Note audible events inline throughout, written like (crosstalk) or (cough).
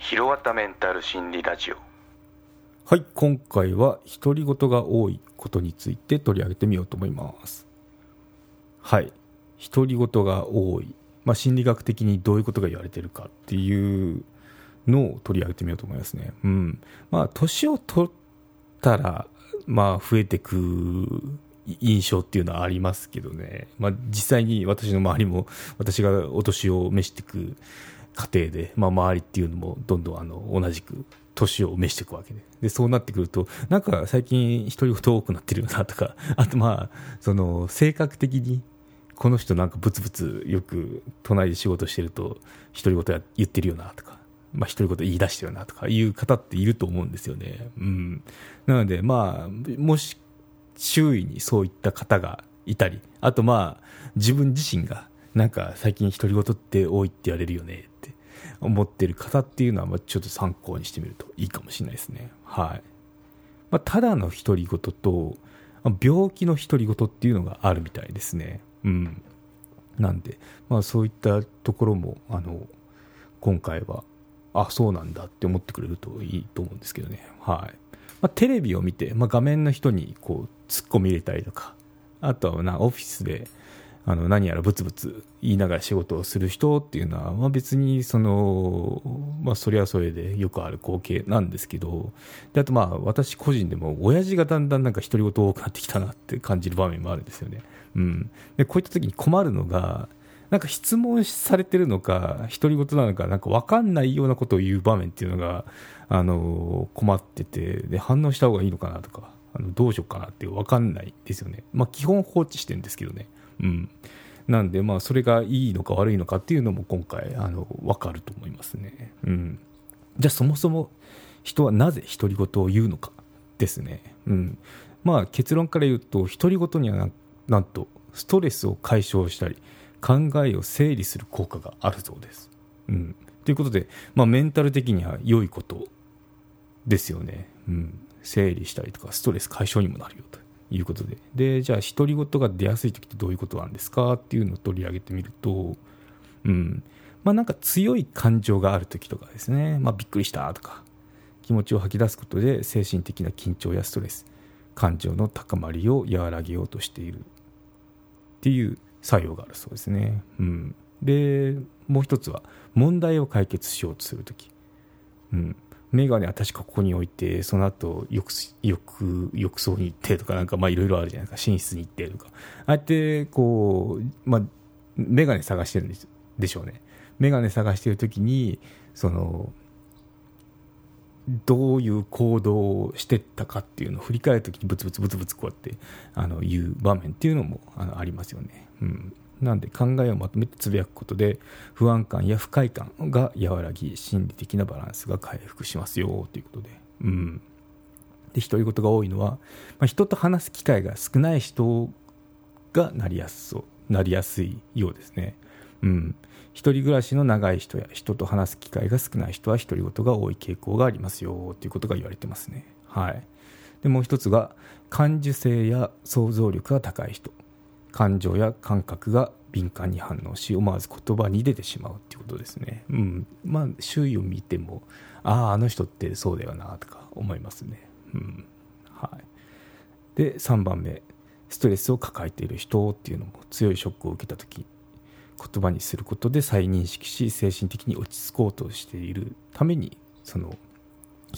ひろわたメンタル心理ラジオ。はい今回は独り言が多いことについて取り上げてみようと思います。はい独り言が多い、まあ、心理学的にどういうことが言われてるかっていうのを取り上げてみようと思いますね。うん。まあ年を取ったらまあ増えてく印象っていうのはありますけどね、まあ、実際に私の周りも私がお年を召していく過程で、まあ、周りっていうのもどんどんあの同じく年を召していくわけででそうなってくるとなんか最近独り言多くなってるよなとか (laughs) あとまあその性格的にこの人なんかブツブツよく隣で仕事してると独り言言ってるよなとかまあ、独り言言い出してるなとかいう方っていると思うんですよね。うん。なので、まあ、もし周囲にそういった方がいたり、あとまあ、自分自身が、なんか最近独り言って多いって言われるよね思ってる方っていうのは、ちょっと参考にしてみるといいかもしれないですね。はい。まあ、ただの独り言と、病気の独り言っていうのがあるみたいですね。うん。なんで、まあそういったところも、あの、今回は、あ、そうなんだって思ってくれるといいと思うんですけどね。はい。まあ、テレビを見て、まあ、画面の人にこう突っ込み入れたりとか、あとはなオフィスであの何やらブツブツ言いながら仕事をする人っていうのは、まあ、別にその、まあ、それはそれでよくある光景なんですけどであとまあ私個人でも親父がだんだんなんか独り言多くなってきたなって感じる場面もあるんですよね。うん、でこういった時に困るのがなんか質問されてるのか独り言なのかなんか分かんないようなことを言う場面っていうのがあの困っててで反応した方がいいのかなとかあのどうしようかなって分かんないですよね、まあ、基本放置してるんですけどね、うん、なんでまあそれがいいのか悪いのかっていうのも今回あの分かると思いますね、うん、じゃあそもそも人はなぜ独り言を言うのかですね、うん、まあ結論から言うと独り言にはなんとストレスを解消したり考えを整理する効果があるそうです。うん、ということで、まあ、メンタル的には良いことですよね。うん、整理したりとかストレス解消にもなるよと。いうことで。でじゃあ独り言が出やすい時ってどういうことなんですかっていうのを取り上げてみると、うん。まあ、なんか強い感情がある時とかですね、まあ、びっくりしたとか気持ちを吐き出すことで精神的な緊張やストレス感情の高まりを和らげようとしているっていう作用があるそうですね。うん、でもう一つは問題を解決しようとする時、うん、眼鏡は確かここに置いてその後浴浴浴槽に行ってとかなんかいろいろあるじゃないですか。寝室に行ってとか。ああやってこう、まあ、眼鏡探してるんですでしょうね。眼鏡探してる時にそのどういう行動をしてったかっていうのを振り返るときにブツブツブツブツこうやってあの言う場面っていうのもあのありますよね。うん、なんで考えをまとめてつぶやくことで不安感や不快感が和らぎ心理的なバランスが回復しますよということで。うんで独り言が多いのは、まあ、人と話す機会が少ない人がなりやすそうなりやすいようですね。うん、一人暮らしの長い人や人と話す機会が少ない人は独り言が多い傾向がありますよということが言われてますね。はい、でもう一つが感受性や想像力が高い人感情や感覚が敏感に反応し思わず言葉に出てしまうっていうことですね。うんまあ、周囲を見てもあああの人ってそうだよなとか思いますね。うんはい、で3番目ストレスを抱えている人っていうのも強いショックを受けた時言葉にすることで再認識し精神的に落ち着こうとしているためにその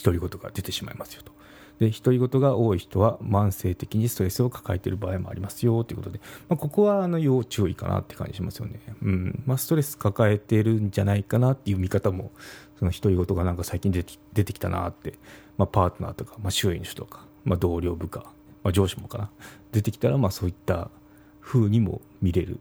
独り言が出てしまいますよと。で独り言が多い人は慢性的にストレスを抱えている場合もありますよということで、まあ、ここはあの要注意かなって感じしますよね、うんまあ、ストレス抱えているんじゃないかなっていう見方もその独り言がなんか最近出て出てきたなって、まあ、パートナーとか、まあ、周囲の人とか、まあ、同僚部下、まあ、上司もかな出てきたらまあそういった風にも見れる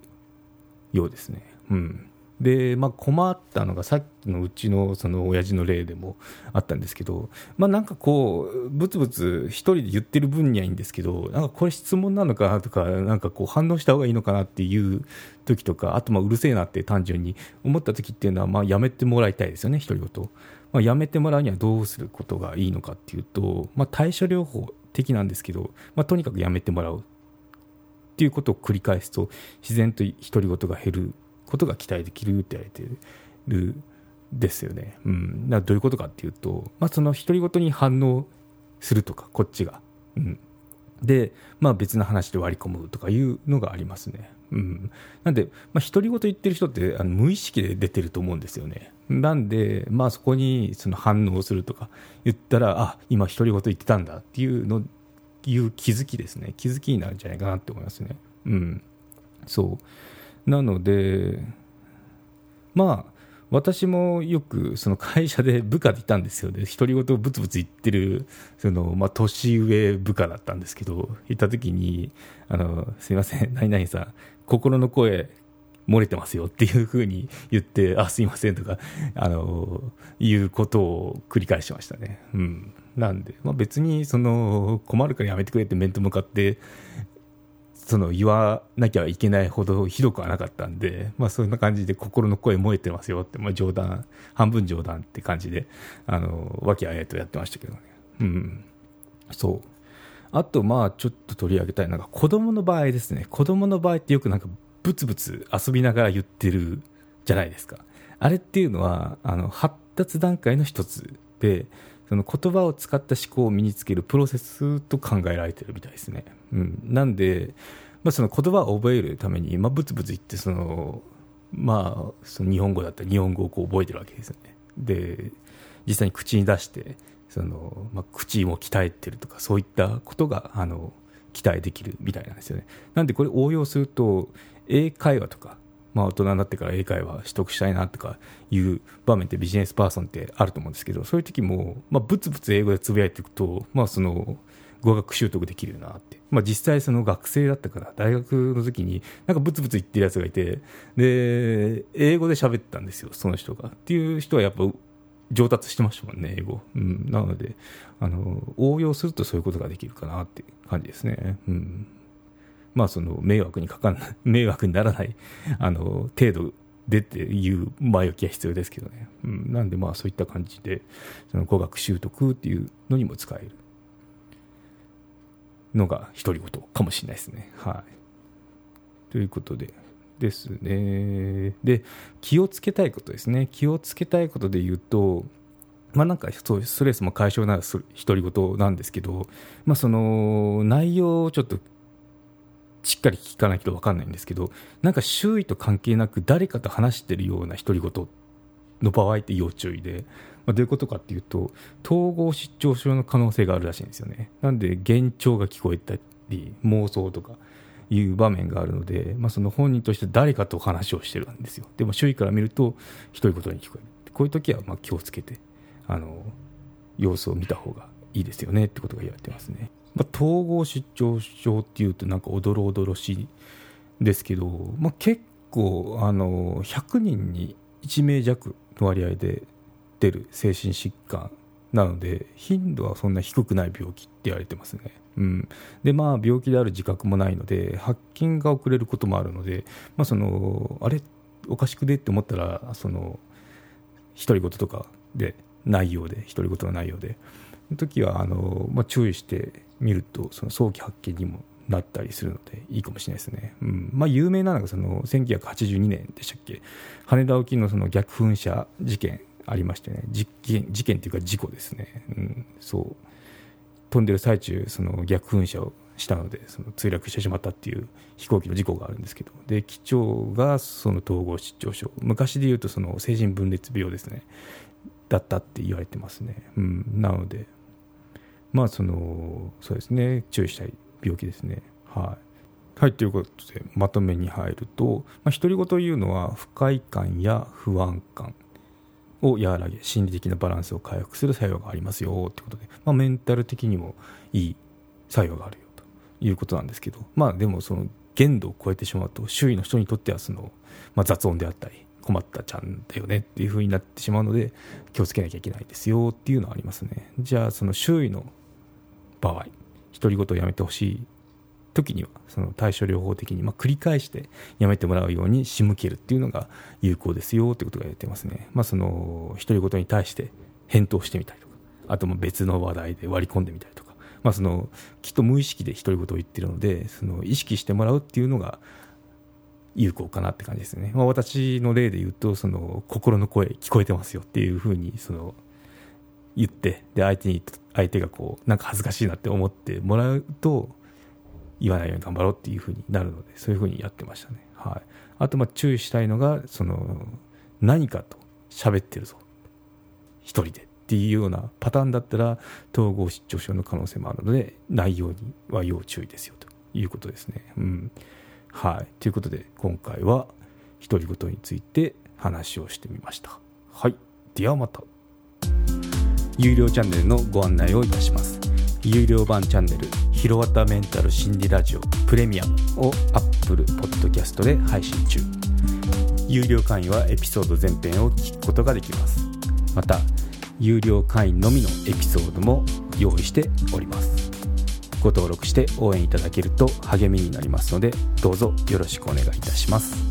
ようですね。うん。で、まあ、困ったのがさっきのうちのその親父の例でもあったんですけど、まあ、なんかこうぶつぶつ一人で言ってる分にはいいんですけどなんかこれ質問なのかなとかなんかこう反応した方がいいのかなっていう時とかあとまあうるせえなって単純に思った時っていうのはまあやめてもらいたいですよね独り言、まあ、やめてもらうにはどうすることがいいのかっていうと、まあ、対処療法的なんですけど、まあ、とにかくやめてもらうっていうことを繰り返すと自然と独り言が減ることが期待できるって言われてるですよね。うん、どういうことかっていうと、まあ、その独り言に反応するとかこっちが。うんで、まあ、別の話で割り込むとかいうのがありますね。うん、なんで、まあ、独り言言ってる人ってあの無意識で出てると思うんですよね。なんで、まあ、そこにその反応するとか言ったら、あ今、独り言言ってたんだっていうのいう気づきですね、気づきになるんじゃないかなって思いますね。うん、そうなので、まあ、私もよくその会社で (laughs) 部下でいたんですよね、独り言をぶつぶつ言ってるその、まあ、年上部下だったんですけど、いたときにあの、すみません、(laughs) 何々さん、心の声、漏れてますよっていうふうに言って、あ、すいませんとか、あの、いうことを繰り返しましたね。うん。なんで、まあ、別にその困るからやめてくれって面と向かってその言わなきゃいけないほどひどくはなかったんで、まあ、そんな感じで心の声燃えてますよって、まあ、冗談半分冗談って感じであの和気あいあいとやってましたけどね。うんそうあとまあちょっと取り上げたいのが子供の場合ですね子供の場合ってよくなんかブツブツ遊びながら言ってるじゃないですかあれっていうのはあの発達段階の一つでその言葉を使った思考を身につけるプロセスと考えられてるみたいですね。うん、なんで、まあ、その言葉を覚えるために、まあ、ブツブツ言ってその、まあ、その日本語だったら日本語をこう覚えてるわけですよね。で実際に口に出してその、まあ、口も鍛えてるとかそういったことがあの期待できるみたいなんですよね。なんでこれ応用すると英会話とかまあ、大人になってから英会話取得したいなとかいう場面ってビジネスパーソンってあると思うんですけどそういう時も、まあ、ブツブツ英語でつぶやいていくと、まあ、その語学習得できるなって、まあ、実際その学生だったから大学の時になんかブツブツ言ってるやつがいてで英語で喋ったんですよその人が。っていう人はやっぱ上達してましたもんね英語、うん、なのであの応用するとそういうことができるかなって感じですね。うん。まあ、その迷惑にかかんない、(laughs) 迷惑にならないあの程度でっていう前置きは必要ですけどね、うん、なんでまあそういった感じでその語学習得っていうのにも使える。のが独り言かもしれないですね。はい、ということでですね。で気をつけたいことですね。気をつけたいことで言うとまあ、なんかそうストレスも解消なる独り言なんですけど、まあ、その内容をちょっとしっかり聞かないと分かんないんですけどなんか周囲と関係なく誰かと話してるような独り言の場合って要注意で、まあ、どういうことかっていうと統合失調症の可能性があるらしいんですよね。なんで幻聴が聞こえたり妄想とかいう場面があるので、まあ、その本人として誰かと話をしてるんですよ。でも周囲から見ると独り言に聞こえる。こういう時はまあ気をつけてあの様子を見た方がいいですよねってことが言われてますね。まあ、統合失調症っていうとなんかおどろおどろしいですけど、まあ、結構あの100人に1名弱の割合で出る精神疾患なので頻度はそんな低くない病気って言われてますね。うん、でまあ病気である自覚もないので発見が遅れることもあるので、まあ、そのあれ？おかしくね？って思ったらその独り言とかで内容で独り言の内容でその時はあの、まあ、注意してみるとその早期発見にもなったりするのでいいかもしれないですね、うん。まあ、有名なのがその1982年でしたっけ？羽田沖のその逆噴射事件ありましてね事件事件というか事故ですね、うん、そう。飛んでる最中その逆噴射をしたのでその墜落してしまったっていう飛行機の事故があるんですけど。で機長がその統合失調症。昔でいうとその精神分裂病ですね。だったって言われてますね、うん、なので。まあそのそうですね。注意したい病気ですね。はい。はいということでまとめに入ると、まあ、独り言というのは不快感や不安感。を和らげ心理的なバランスを回復する作用がありますよということで、まあ、メンタル的にもいい作用があるよということなんですけど。まあでもその限度を超えてしまうと周囲の人にとってはその、まあ、雑音であったり困ったちゃんだよねっていう風になってしまうので気をつけなきゃいけないですよっていうのはありますね。じゃあその周囲の場合独り言をやめてほしい時にはその対処療法的に、まあ、繰り返してやめてもらうように仕向けるっていうのが有効ですよということが言ってますね、まあ、その独り言に対して返答してみたりとかあとも別の話題で割り込んでみたりとか、まあ、そのきっと無意識で独り言を言ってるのでその意識してもらうっていうのが有効かなって感じですね、まあ、私の例で言うとその心の声聞こえてますよっていうふうにその言ってで相手に相手がこうなんか恥ずかしいなって思ってもらうと言わないように頑張ろうっていうふうになるのでそういうふうにやってましたね、はい、あとま注意したいのがその何かと喋ってるぞ一人でっていうようなパターンだったら統合失調症の可能性もあるので内容には要注意ですよということですね。うんはい、ということで今回は独り言について話をしてみました。はい、ではまた。有料チャンネルのご案内をいたします。有料版チャンネル「ひろわたメンタル心理ラジオプレミアム」を Apple Podcast で配信中。有料会員はエピソード全編を聞くことができます。また有料会員のみのエピソードも用意しております。ご登録して応援いただけると励みになりますのでどうぞよろしくお願いいたします。